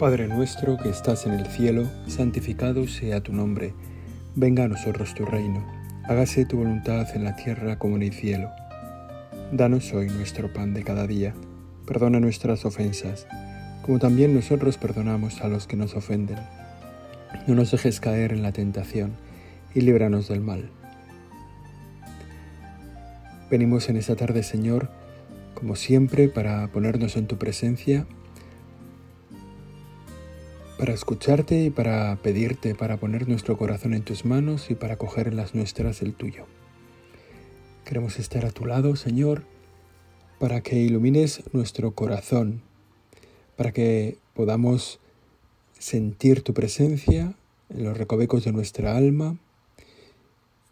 Padre nuestro que estás en el cielo, santificado sea tu nombre. Venga a nosotros tu reino. Hágase tu voluntad en la tierra como en el cielo. Danos hoy nuestro pan de cada día. Perdona nuestras ofensas, como también nosotros perdonamos a los que nos ofenden. No nos dejes caer en la tentación y líbranos del mal. Venimos en esta tarde, Señor, como siempre, para ponernos en tu presencia para escucharte y para pedirte, para poner nuestro corazón en tus manos y para coger en las nuestras el tuyo. Queremos estar a tu lado, Señor, para que ilumines nuestro corazón, para que podamos sentir tu presencia en los recovecos de nuestra alma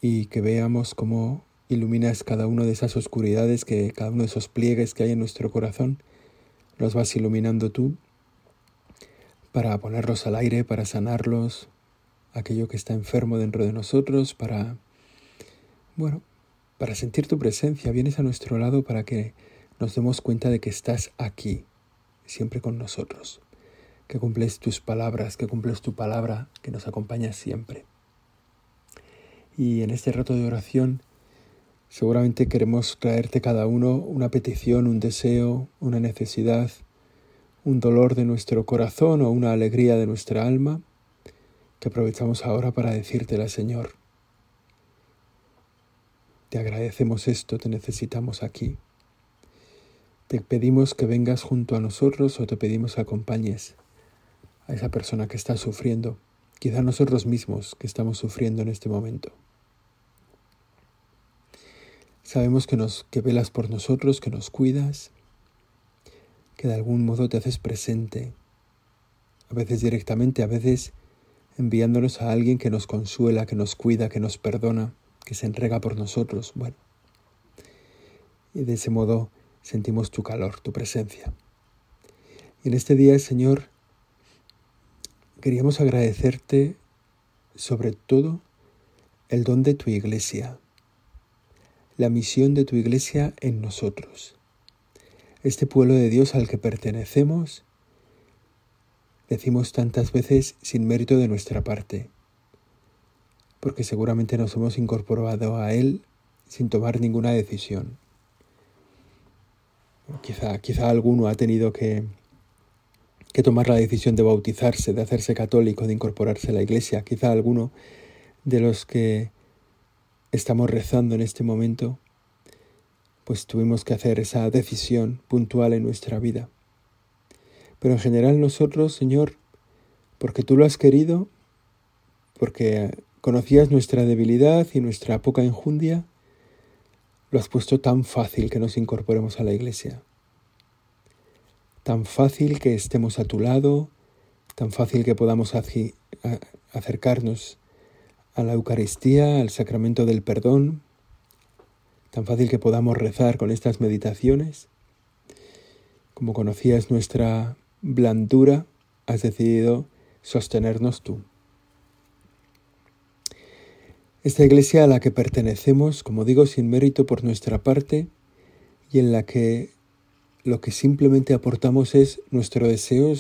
y que veamos cómo iluminas cada una de esas oscuridades, que cada uno de esos pliegues que hay en nuestro corazón, los vas iluminando tú para ponerlos al aire, para sanarlos, aquello que está enfermo dentro de nosotros, para, bueno, para sentir tu presencia. Vienes a nuestro lado para que nos demos cuenta de que estás aquí, siempre con nosotros, que cumples tus palabras, que cumples tu palabra, que nos acompaña siempre. Y en este rato de oración, seguramente queremos traerte cada uno una petición, un deseo, una necesidad, un dolor de nuestro corazón o una alegría de nuestra alma, que aprovechamos ahora para decírtela, Señor. Te agradecemos esto, te necesitamos aquí. Te pedimos que vengas junto a nosotros o te pedimos que acompañes a esa persona que está sufriendo, quizá nosotros mismos que estamos sufriendo en este momento. Sabemos que nos que velas por nosotros, que nos cuidas, que de algún modo te haces presente, a veces directamente, a veces enviándonos a alguien que nos consuela, que nos cuida, que nos perdona, que se entrega por nosotros. Bueno, y de ese modo sentimos tu calor, tu presencia. Y en este día, Señor, queríamos agradecerte sobre todo el don de tu iglesia, la misión de tu iglesia en nosotros este pueblo de Dios al que pertenecemos, decimos tantas veces sin mérito de nuestra parte, porque seguramente nos hemos incorporado a Él sin tomar ninguna decisión. Quizá, quizá alguno ha tenido que, que tomar la decisión de bautizarse, de hacerse católico, de incorporarse a la iglesia. Quizá alguno de los que estamos rezando en este momento pues tuvimos que hacer esa decisión puntual en nuestra vida. Pero en general nosotros, Señor, porque tú lo has querido, porque conocías nuestra debilidad y nuestra poca enjundia, lo has puesto tan fácil que nos incorporemos a la iglesia. Tan fácil que estemos a tu lado, tan fácil que podamos acercarnos a la Eucaristía, al sacramento del perdón, tan fácil que podamos rezar con estas meditaciones. Como conocías nuestra blandura, has decidido sostenernos tú. Esta iglesia a la que pertenecemos, como digo, sin mérito por nuestra parte, y en la que lo que simplemente aportamos es nuestro deseo,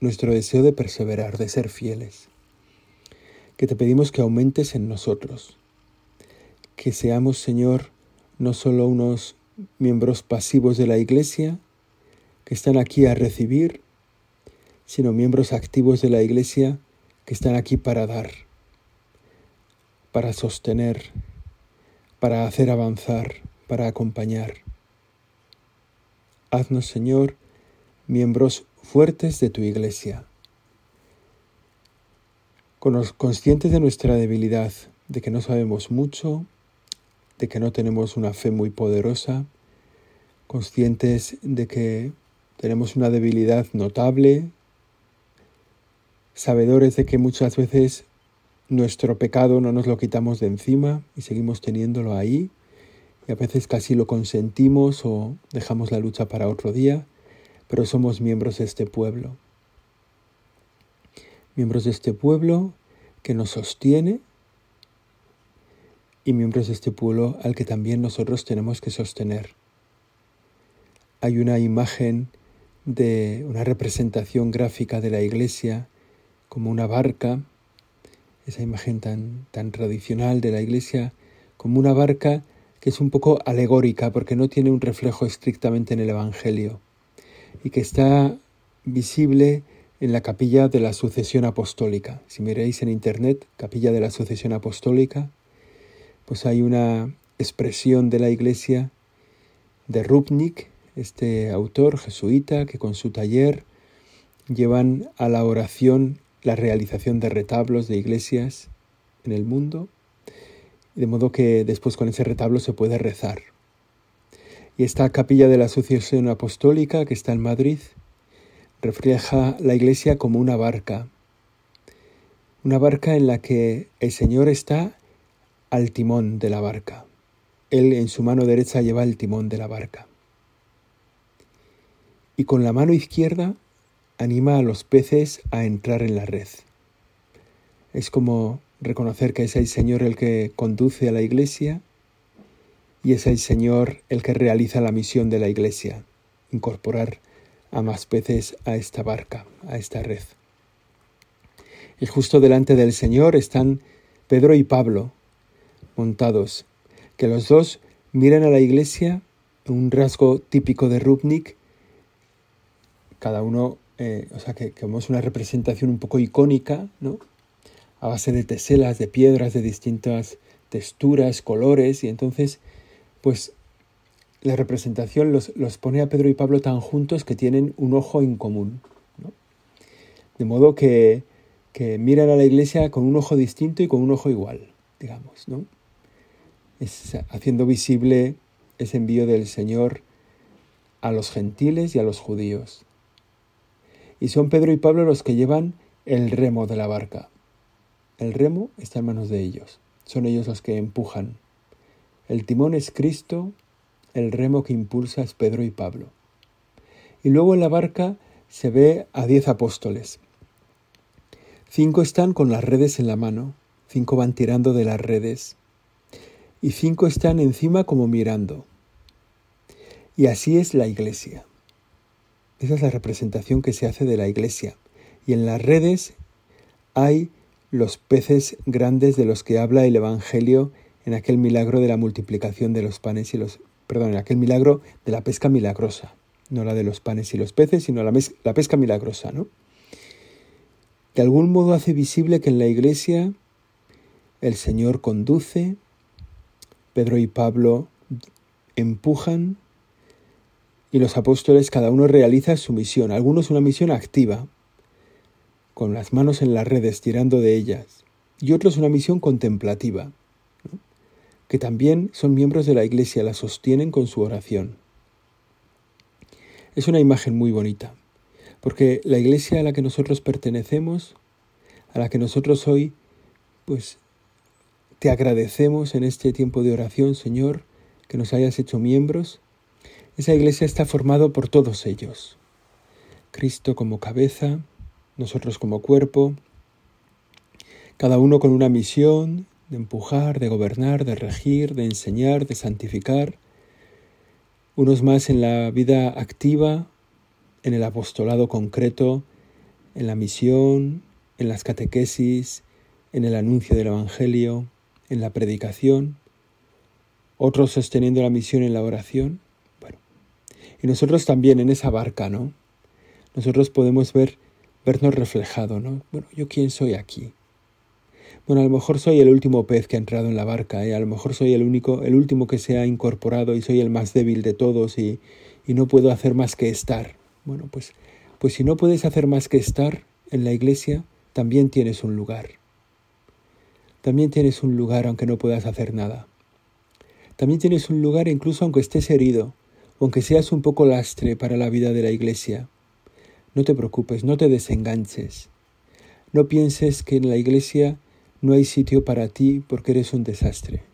nuestro deseo de perseverar, de ser fieles. Que te pedimos que aumentes en nosotros, que seamos, Señor, no solo unos miembros pasivos de la Iglesia que están aquí a recibir, sino miembros activos de la Iglesia que están aquí para dar, para sostener, para hacer avanzar, para acompañar. Haznos, Señor, miembros fuertes de tu Iglesia, conscientes de nuestra debilidad, de que no sabemos mucho, de que no tenemos una fe muy poderosa, conscientes de que tenemos una debilidad notable, sabedores de que muchas veces nuestro pecado no nos lo quitamos de encima y seguimos teniéndolo ahí, y a veces casi lo consentimos o dejamos la lucha para otro día, pero somos miembros de este pueblo. Miembros de este pueblo que nos sostiene y miembros de este pueblo al que también nosotros tenemos que sostener. Hay una imagen de una representación gráfica de la iglesia como una barca, esa imagen tan, tan tradicional de la iglesia como una barca que es un poco alegórica porque no tiene un reflejo estrictamente en el Evangelio y que está visible en la capilla de la sucesión apostólica. Si miráis en internet, capilla de la sucesión apostólica, pues hay una expresión de la iglesia de Rupnik, este autor jesuita que con su taller llevan a la oración la realización de retablos de iglesias en el mundo, de modo que después con ese retablo se puede rezar. Y esta capilla de la Asociación Apostólica que está en Madrid refleja la iglesia como una barca, una barca en la que el Señor está al timón de la barca. Él en su mano derecha lleva el timón de la barca. Y con la mano izquierda anima a los peces a entrar en la red. Es como reconocer que es el Señor el que conduce a la iglesia y es el Señor el que realiza la misión de la iglesia, incorporar a más peces a esta barca, a esta red. Y justo delante del Señor están Pedro y Pablo que los dos miran a la iglesia, un rasgo típico de Rubnik, cada uno eh, o sea, que, como es una representación un poco icónica, ¿no? A base de teselas, de piedras de distintas texturas, colores, y entonces, pues la representación los, pone a Pedro y Pablo tan juntos que tienen un ojo en común. ¿no? De modo que, que, miran a la iglesia con un ojo distinto y con un ojo igual, digamos, ¿no? Haciendo visible ese envío del Señor a los gentiles y a los judíos y son Pedro y Pablo los que llevan el remo de la barca. El remo está en manos de ellos, son ellos los que empujan. El timón es Cristo, el remo que impulsa es Pedro y Pablo. Y luego en la barca se ve a diez apóstoles. Cinco están con las redes en la mano, cinco van tirando de las redes, y cinco están encima como mirando. Y así es la iglesia. Esa es la representación que se hace de la iglesia. Y en las redes hay los peces grandes de los que habla el Evangelio en aquel milagro de la multiplicación de los panes y los... Perdón, en aquel milagro de la pesca milagrosa. No la de los panes y los peces, sino la, pesca milagrosa, ¿no? De algún modo hace visible que en la iglesia el Señor conduce, Pedro y Pablo empujan, y los apóstoles cada uno realiza su misión, algunos una misión activa, con las manos en las redes tirando de ellas, y otros una misión contemplativa, que también son miembros de la iglesia, la sostienen con su oración. Es una imagen muy bonita, porque la iglesia a la que nosotros pertenecemos, a la que nosotros hoy, pues te agradecemos en este tiempo de oración, Señor, que nos hayas hecho miembros, esa iglesia está formada por todos ellos. Cristo como cabeza, nosotros como cuerpo, cada uno con una misión de empujar, de gobernar, de regir, de enseñar, de santificar, unos más en la vida activa, en el apostolado concreto, en la misión, en las catequesis, en el anuncio del Evangelio, en la predicación, otros sosteniendo la misión en la oración, y nosotros también en esa barca, ¿no? Nosotros podemos ver, vernos reflejado, ¿no? Bueno, ¿yo quién soy aquí? Bueno, a lo mejor soy el último pez que ha entrado en la barca, ¿eh? a lo mejor soy el único, el último que se ha incorporado y soy el más débil de todos y, y no puedo hacer más que estar. Bueno, pues, pues si no puedes hacer más que estar en la iglesia, también tienes un lugar. También tienes un lugar aunque no puedas hacer nada. También tienes un lugar incluso aunque estés herido, aunque seas un poco lastre para la vida de la iglesia. No te preocupes, no te desenganches. No pienses que en la iglesia no hay sitio para ti porque eres un desastre.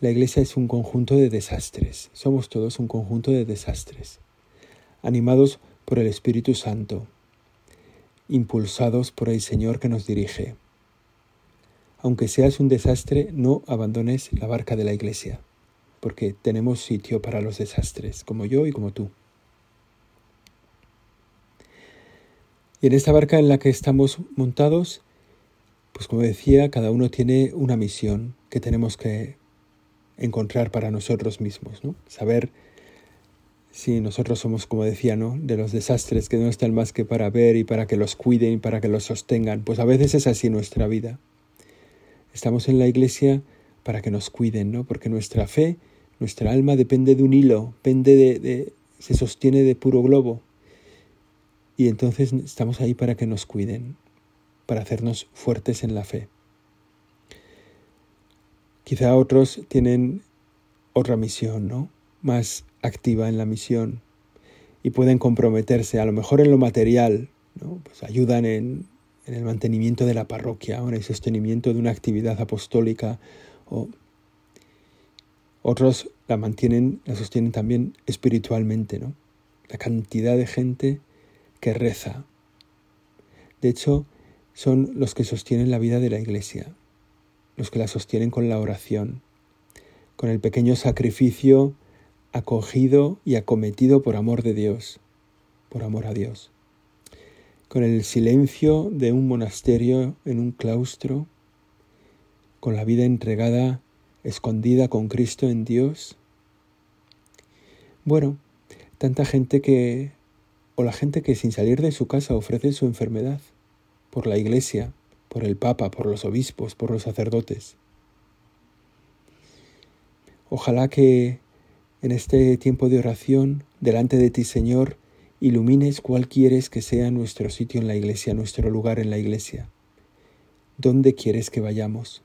La iglesia es un conjunto de desastres, somos todos un conjunto de desastres, animados por el Espíritu Santo, impulsados por el Señor que nos dirige. Aunque seas un desastre, no abandones la barca de la iglesia porque tenemos sitio para los desastres, como yo y como tú. Y en esta barca en la que estamos montados, pues como decía, cada uno tiene una misión que tenemos que encontrar para nosotros mismos, ¿no? Saber si nosotros somos, como decía, ¿no? De los desastres que no están más que para ver y para que los cuiden y para que los sostengan. Pues a veces es así nuestra vida. Estamos en la iglesia para que nos cuiden, ¿no? Porque nuestra fe, nuestra alma depende de un hilo, depende de, se sostiene de puro globo. Y entonces estamos ahí para que nos cuiden, para hacernos fuertes en la fe. Quizá otros tienen otra misión, ¿no? Más activa en la misión y pueden comprometerse, a lo mejor en lo material, ¿no? Pues ayudan en, en, el mantenimiento de la parroquia o en el sostenimiento de una actividad apostólica o otros la mantienen, la sostienen también espiritualmente, ¿no? La cantidad de gente que reza. De hecho, son los que sostienen la vida de la iglesia los que la sostienen con la oración, con el pequeño sacrificio acogido y acometido por amor de Dios, por amor a Dios, con el silencio de un monasterio en un claustro, con la vida entregada, escondida con Cristo en Dios. Bueno, tanta gente que, o la gente que sin salir de su casa ofrece su enfermedad por la iglesia, por el Papa, por los obispos, por los sacerdotes. Ojalá que en este tiempo de oración, delante de ti, Señor, ilumines cuál quieres que sea nuestro sitio en la iglesia, nuestro lugar en la iglesia. ¿Dónde quieres que vayamos?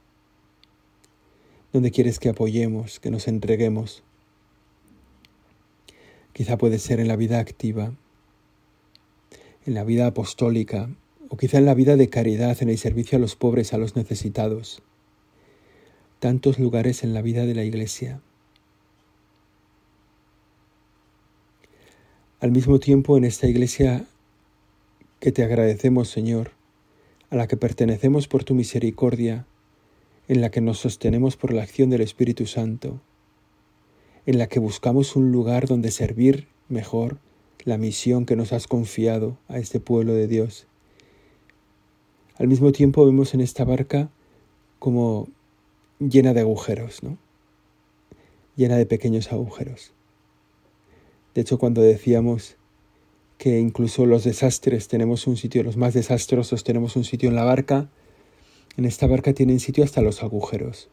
¿Dónde quieres que apoyemos, que nos entreguemos? Quizá puede ser en la vida activa, en la vida apostólica, o quizá en la vida de caridad, en el servicio a los pobres, a los necesitados. Tantos lugares en la vida de la Iglesia. Al mismo tiempo, en esta Iglesia que te agradecemos, Señor, a la que pertenecemos por tu misericordia, en la que nos sostenemos por la acción del Espíritu Santo, en la que buscamos un lugar donde servir mejor la misión que nos has confiado a este pueblo de Dios. Al mismo tiempo vemos en esta barca como llena de agujeros, ¿no? Llena de pequeños agujeros. De hecho, cuando decíamos que incluso los desastres tenemos un sitio, los más desastrosos tenemos un sitio en la barca, en esta barca tienen sitio hasta los agujeros.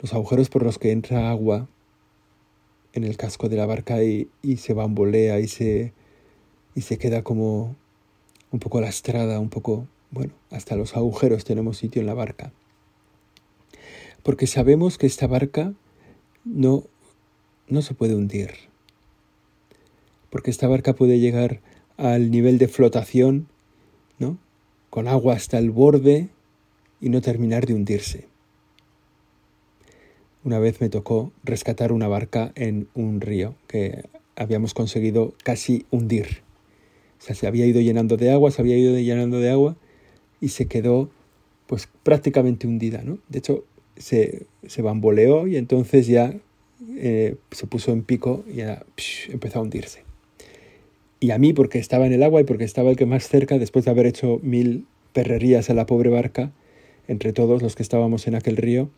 Los agujeros por los que entra agua en el casco de la barca y, se bambolea y se, y se queda como un poco lastrada, un poco bueno, hasta los agujeros tenemos sitio en la barca. Porque sabemos que esta barca no, no se puede hundir. Porque esta barca puede llegar al nivel de flotación, ¿no? Con agua hasta el borde y no terminar de hundirse. Una vez me tocó rescatar una barca en un río que habíamos conseguido casi hundir. O sea, se había ido llenando de agua, se había ido llenando de agua y se quedó pues prácticamente hundida, ¿no? De hecho, se, se bamboleó y entonces ya eh, se puso en pico y ya empezó a hundirse. Y a mí, porque estaba en el agua y porque estaba el que más cerca, después de haber hecho mil perrerías a la pobre barca, entre todos los que estábamos en aquel río,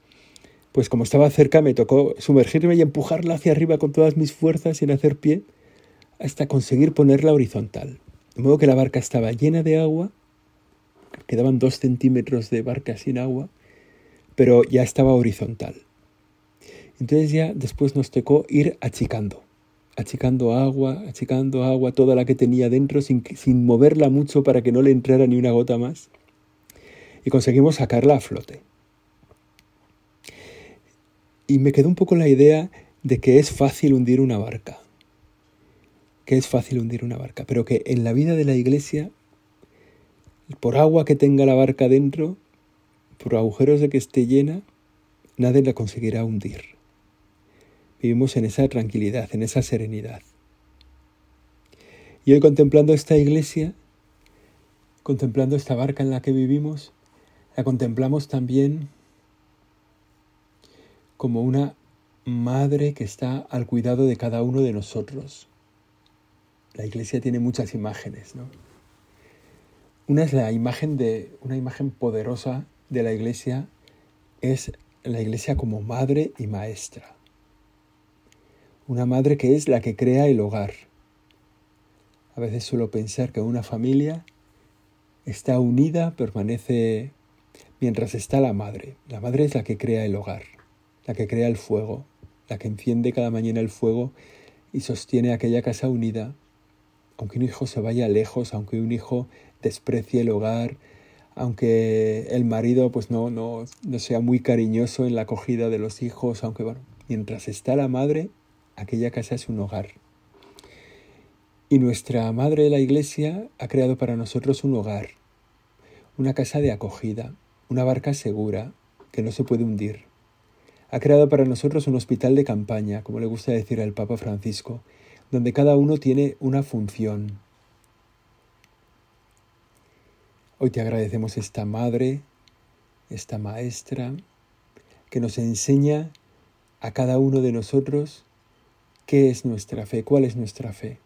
pues como estaba cerca me tocó sumergirme y empujarla hacia arriba con todas mis fuerzas sin hacer pie hasta conseguir ponerla horizontal. De modo que la barca estaba llena de agua quedaban dos centímetros de barca sin agua, pero ya estaba horizontal. Entonces ya después nos tocó ir achicando, achicando agua, achicando agua, toda la que tenía dentro, sin, sin moverla mucho para que no le entrara ni una gota más. Y conseguimos sacarla a flote. Y me quedó un poco la idea de que es fácil hundir una barca, que es fácil hundir una barca, pero que en la vida de la iglesia por agua que tenga la barca dentro, por agujeros de que esté llena, nadie la conseguirá hundir. Vivimos en esa tranquilidad, en esa serenidad. Y hoy contemplando esta iglesia, contemplando esta barca en la que vivimos, la contemplamos también como una madre que está al cuidado de cada uno de nosotros. La iglesia tiene muchas imágenes, ¿no? Una es la imagen de una imagen poderosa de la iglesia es la iglesia como madre y maestra. Una madre que es la que crea el hogar. A veces suelo pensar que una familia está unida, permanece mientras está la madre. La madre es la que crea el hogar, la que crea el fuego, la que enciende cada mañana el fuego y sostiene aquella casa unida. Aunque un hijo se vaya lejos, aunque un hijo desprecie el hogar, aunque el marido pues no, no, no sea muy cariñoso en la acogida de los hijos, aunque bueno, mientras está la madre, aquella casa es un hogar. Y nuestra Madre la Iglesia ha creado para nosotros un hogar, una casa de acogida, una barca segura que no se puede hundir. Ha creado para nosotros un hospital de campaña, como le gusta decir al Papa Francisco, donde cada uno tiene una función. Hoy te agradecemos esta Madre, esta Maestra, que nos enseña a cada uno de nosotros qué es nuestra fe, cuál es nuestra fe.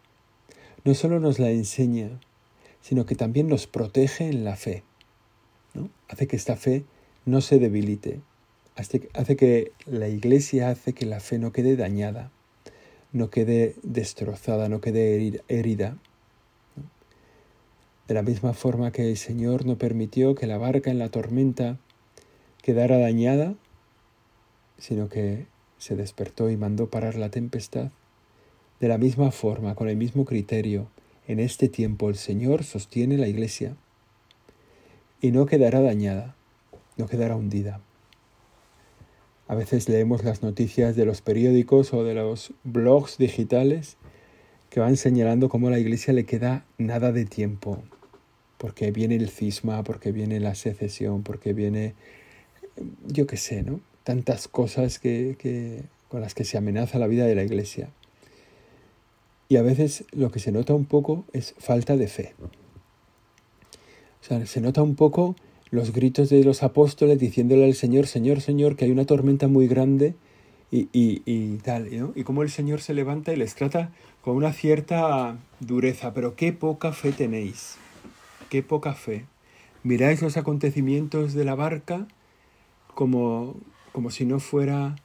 No solo nos la enseña, sino que también nos protege en la fe. ¿no? Hace que esta fe no se debilite, hace, que la iglesia hace que la fe no quede dañada, no quede destrozada, no quede herida. De la misma forma que el Señor no permitió que la barca en la tormenta quedara dañada, sino que se despertó y mandó parar la tempestad. De la misma forma, con el mismo criterio, en este tiempo el Señor sostiene la iglesia y no quedará dañada, no quedará hundida. A veces leemos las noticias de los periódicos o de los blogs digitales que van señalando cómo a la iglesia le queda nada de tiempo, porque viene el cisma, porque viene la secesión, porque viene, yo qué sé, ¿no? Tantas cosas que, con las que se amenaza la vida de la iglesia. Y a veces lo que se nota un poco es falta de fe. O sea, se nota un poco los gritos de los apóstoles diciéndole al Señor, Señor, Señor, que hay una tormenta muy grande y, y, y tal, ¿no? Y cómo el Señor se levanta y les trata con una cierta dureza, pero qué poca fe tenéis, qué poca fe. Miráis los acontecimientos de la barca como, como si no fuera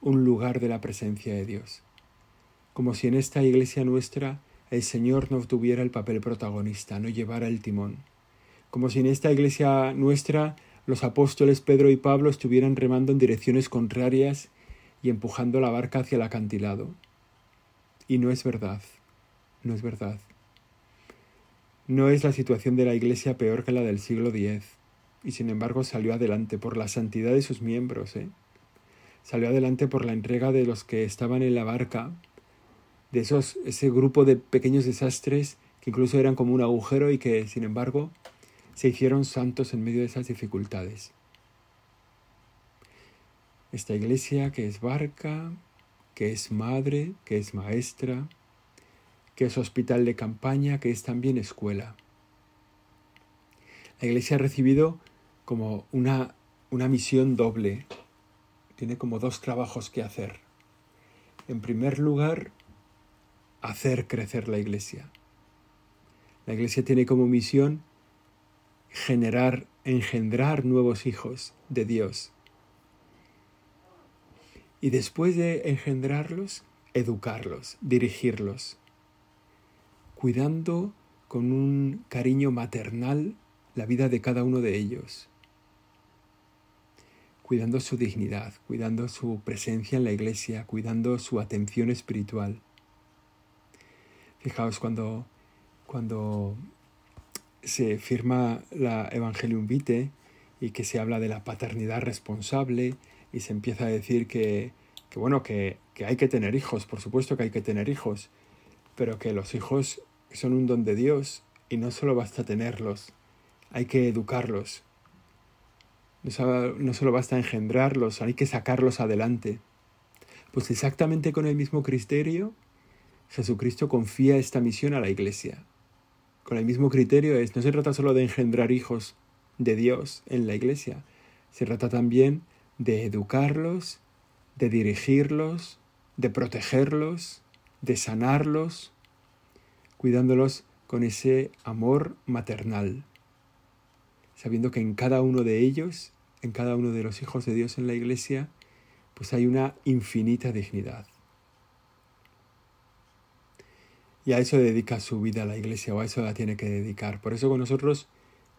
un lugar de la presencia de Dios, como si en esta iglesia nuestra el Señor no tuviera el papel protagonista, no llevara el timón, como si en esta iglesia nuestra los apóstoles Pedro y Pablo estuvieran remando en direcciones contrarias y empujando la barca hacia el acantilado. Y no es verdad, no es verdad. No es la situación de la iglesia peor que la del siglo X y sin embargo salió adelante por la santidad de sus miembros. ¿eh? Salió adelante por la entrega de los que estaban en la barca, de esos, ese grupo de pequeños desastres que incluso eran como un agujero y que sin embargo se hicieron santos en medio de esas dificultades. Esta iglesia que es barca, que es madre, que es maestra, que es hospital de campaña, que es también escuela. La iglesia ha recibido como una, una misión doble. Tiene como dos trabajos que hacer. En primer lugar, hacer crecer la iglesia. La iglesia tiene como misión generar, engendrar nuevos hijos de Dios. Y después de engendrarlos, educarlos, dirigirlos, cuidando con un cariño maternal la vida de cada uno de ellos cuidando su dignidad, cuidando su presencia en la iglesia, cuidando su atención espiritual. Fijaos cuando, cuando se firma la Evangelium Vitae y que se habla de la paternidad responsable y se empieza a decir que, que bueno, que, que hay que tener hijos, por supuesto que hay que tener hijos, pero que los hijos son un don de Dios y no solo basta tenerlos, hay que educarlos, no solo basta engendrarlos, hay que sacarlos adelante. Pues exactamente con el mismo criterio, Jesucristo confía esta misión a la iglesia. Con el mismo criterio es, no se trata solo de engendrar hijos de Dios en la iglesia, se trata también de educarlos, de dirigirlos, de protegerlos, de sanarlos, cuidándolos con ese amor maternal, sabiendo que en cada uno de ellos, en cada uno de los hijos de Dios en la iglesia, pues hay una infinita dignidad. Y a eso dedica su vida la iglesia, o a eso la tiene que dedicar. Por eso con nosotros,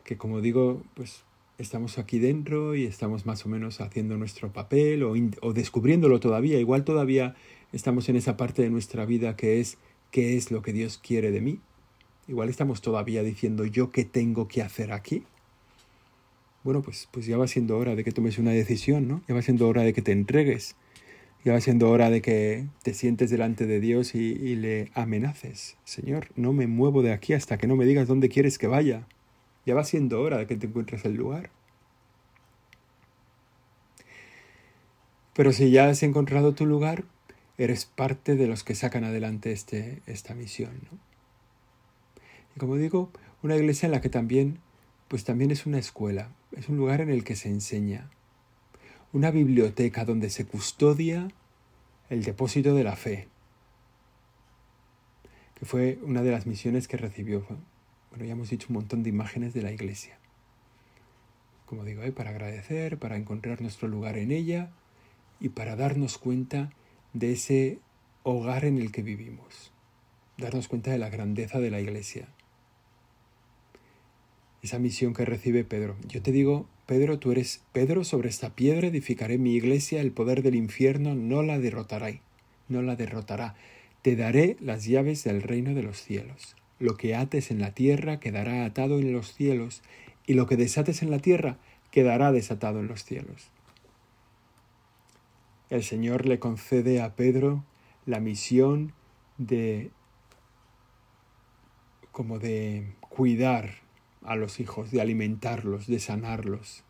que como digo, pues estamos aquí dentro y estamos más o menos haciendo nuestro papel o, o descubriéndolo todavía. Igual todavía estamos en esa parte de nuestra vida que es qué es lo que Dios quiere de mí. Igual estamos todavía diciendo yo qué tengo que hacer aquí. Bueno, pues, pues ya va siendo hora de que tomes una decisión, ¿no? Ya va siendo hora de que te entregues. Ya va siendo hora de que te sientes delante de Dios y, le amenaces. Señor, no me muevo de aquí hasta que no me digas dónde quieres que vaya. Ya va siendo hora de que te encuentres el lugar. Pero si ya has encontrado tu lugar, eres parte de los que sacan adelante este, esta misión. ¿no? Y como digo, una iglesia en la que también, pues también es una escuela, es un lugar en el que se enseña, una biblioteca donde se custodia el depósito de la fe, que fue una de las misiones que recibió. Bueno, ya hemos dicho un montón de imágenes de la iglesia. Como digo, ¿eh? para agradecer, para encontrar nuestro lugar en ella y para darnos cuenta de ese hogar en el que vivimos, darnos cuenta de la grandeza de la iglesia. Esa misión que recibe Pedro. Yo te digo, Pedro, tú eres Pedro, sobre esta piedra edificaré mi iglesia, el poder del infierno no la derrotará, no la derrotará. Te daré las llaves del reino de los cielos. Lo que ates en la tierra quedará atado en los cielos, y lo que desates en la tierra quedará desatado en los cielos el Señor le concede a Pedro la misión de como de cuidar a los hijos, de alimentarlos, de sanarlos,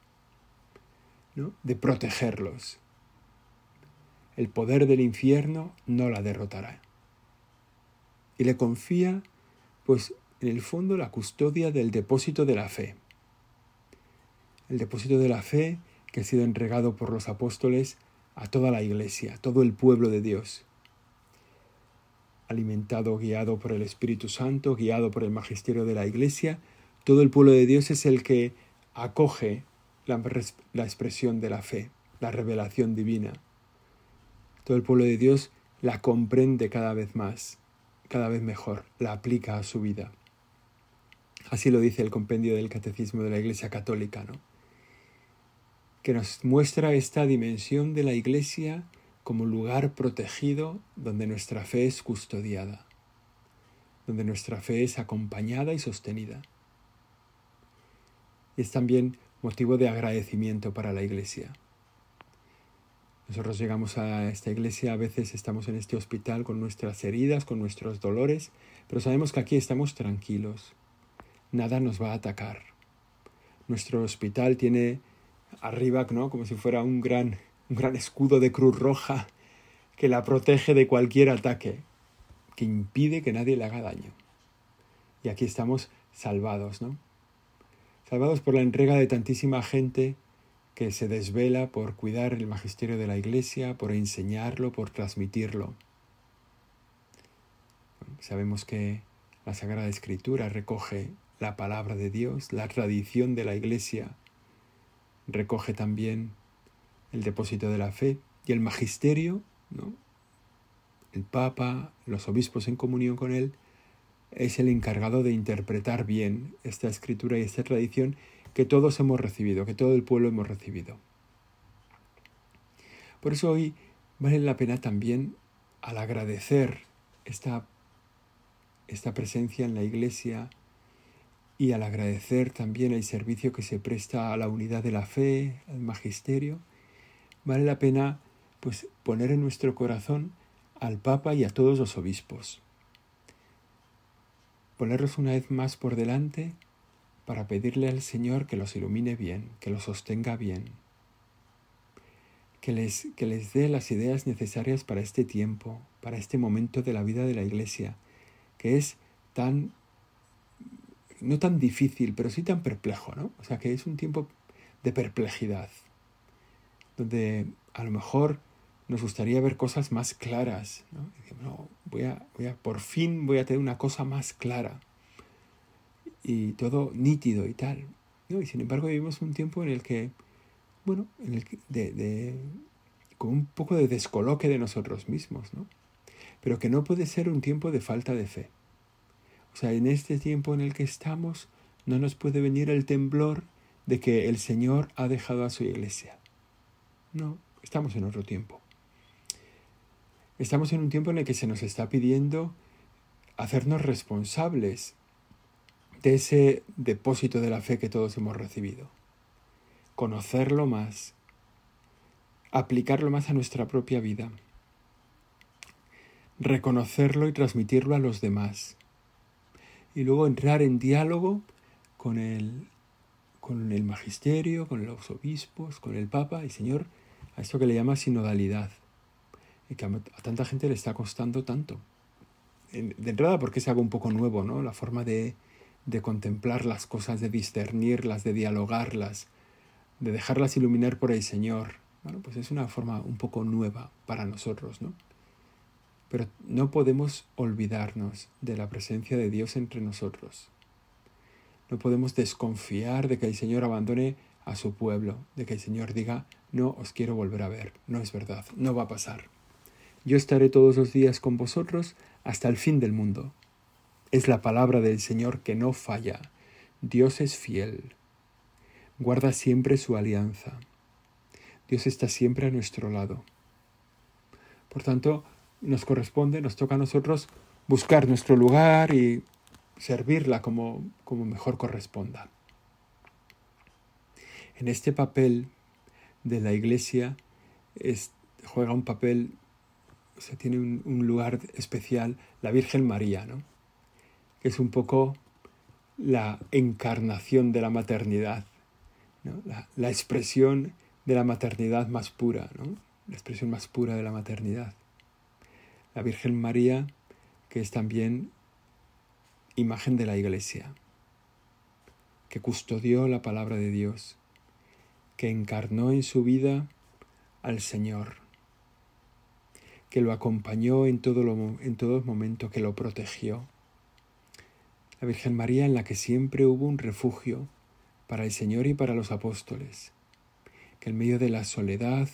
de protegerlos. El poder del infierno no la derrotará. Y le confía, pues, en el fondo la custodia del depósito de la fe. El depósito de la fe que ha sido entregado por los apóstoles a toda la iglesia, a todo el pueblo de Dios, alimentado, guiado por el Espíritu Santo, guiado por el magisterio de la iglesia, todo el pueblo de Dios es el que acoge la, expresión de la fe, la revelación divina. Todo el pueblo de Dios la comprende cada vez más, cada vez mejor, la aplica a su vida. Así lo dice el compendio del Catecismo de la Iglesia Católica, ¿no? que nos muestra esta dimensión de la Iglesia como lugar protegido donde nuestra fe es custodiada, donde nuestra fe es acompañada y sostenida. Es también motivo de agradecimiento para la Iglesia. Nosotros llegamos a esta iglesia, a veces estamos en este hospital con nuestras heridas, con nuestros dolores, pero sabemos que aquí estamos tranquilos. Nada nos va a atacar. Nuestro hospital tiene arriba, ¿no? Como si fuera un gran, un gran escudo de cruz roja que la protege de cualquier ataque, que impide que nadie le haga daño. Y aquí estamos salvados, ¿no? Salvados por la entrega de tantísima gente que se desvela por cuidar el magisterio de la Iglesia, por enseñarlo, por transmitirlo. Sabemos que la Sagrada Escritura recoge la palabra de Dios, la tradición de la Iglesia, recoge también el depósito de la fe y el magisterio, ¿no? el Papa, los obispos en comunión con él, es el encargado de interpretar bien esta escritura y esta tradición que todos hemos recibido, que todo el pueblo hemos recibido. Por eso hoy vale la pena también al agradecer esta, esta presencia en la iglesia, y al agradecer también el servicio que se presta a la unidad de la fe, al magisterio, vale la pena pues poner en nuestro corazón al Papa y a todos los obispos. Ponerlos una vez más por delante para pedirle al Señor que los ilumine bien, que los sostenga bien, que les, que les dé las ideas necesarias para este tiempo, para este momento de la vida de la Iglesia, que es tan no tan difícil, pero sí tan perplejo, ¿no? O sea, que es un tiempo de perplejidad, donde a lo mejor nos gustaría ver cosas más claras, ¿no? voy, a, voy a, por fin voy a tener una cosa más clara y todo nítido y tal. Y sin embargo vivimos un tiempo en el que, bueno, en el que de, con un poco de descoloque de nosotros mismos, ¿no? Pero que no puede ser un tiempo de falta de fe. O sea, en este tiempo en el que estamos, no nos puede venir el temblor de que el Señor ha dejado a su iglesia. No, estamos en otro tiempo. Estamos en un tiempo en el que se nos está pidiendo hacernos responsables de ese depósito de la fe que todos hemos recibido. Conocerlo más, aplicarlo más a nuestra propia vida, reconocerlo y transmitirlo a los demás. Y luego entrar en diálogo con el, con el magisterio, con los obispos, con el Papa y Señor, a esto que le llama sinodalidad, y que a, tanta gente le está costando tanto. De entrada porque es algo un poco nuevo, ¿no? La forma de, de contemplar las cosas, de discernirlas, de dialogarlas, de dejarlas iluminar por el Señor. Bueno, pues es una forma un poco nueva para nosotros, ¿no? Pero no podemos olvidarnos de la presencia de Dios entre nosotros. No podemos desconfiar de que el Señor abandone a su pueblo, de que el Señor diga, no os quiero volver a ver. No es verdad, no va a pasar. Yo estaré todos los días con vosotros hasta el fin del mundo. Es la palabra del Señor que no falla. Dios es fiel. Guarda siempre su alianza. Dios está siempre a nuestro lado. Por tanto, nos corresponde, nos toca a nosotros buscar nuestro lugar y servirla como, como mejor corresponda. En este papel de la Iglesia juega un papel, tiene un, lugar especial la Virgen María, ¿no? que es un poco la encarnación de la maternidad, la, expresión de la maternidad más pura, la expresión más pura de la maternidad. La Virgen María, que es también imagen de la Iglesia, que custodió la palabra de Dios, que encarnó en su vida al Señor, que lo acompañó en todo, lo, en todo momento, que lo protegió. La Virgen María en la que siempre hubo un refugio para el Señor y para los apóstoles, que en medio de la soledad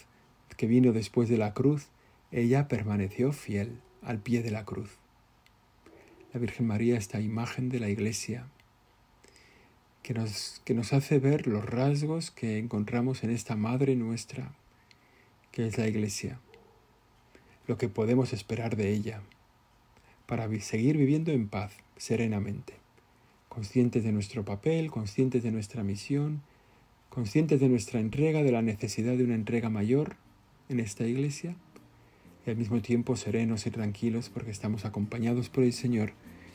que vino después de la cruz, ella permaneció fiel al pie de la cruz. La Virgen María, esta imagen de la Iglesia, que nos, que nos hace ver los rasgos que encontramos en esta Madre nuestra, que es la Iglesia, lo que podemos esperar de ella, para seguir viviendo en paz, serenamente, conscientes de nuestro papel, conscientes de nuestra misión, conscientes de nuestra entrega, de la necesidad de una entrega mayor en esta Iglesia, y al mismo tiempo serenos y tranquilos porque estamos acompañados por el Señor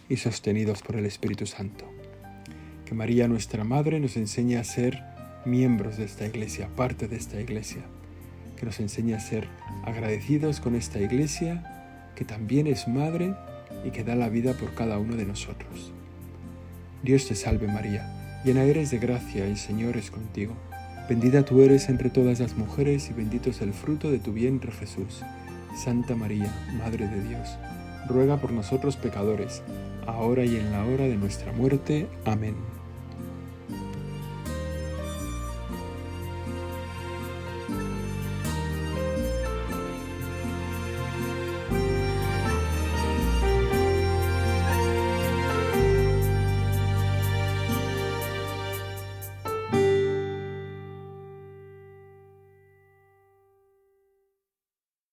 y sostenidos por el Espíritu Santo. María nuestra Madre nos enseña a ser miembros de esta iglesia, parte de esta iglesia, que nos enseña a ser agradecidos con esta iglesia, que también es Madre y que da la vida por cada uno de nosotros. Dios te salve María, llena eres de gracia, el Señor es contigo. Bendita tú eres entre todas las mujeres y bendito es el fruto de tu vientre Jesús. Santa María, Madre de Dios, ruega por nosotros pecadores, ahora y en la hora de nuestra muerte. Amén.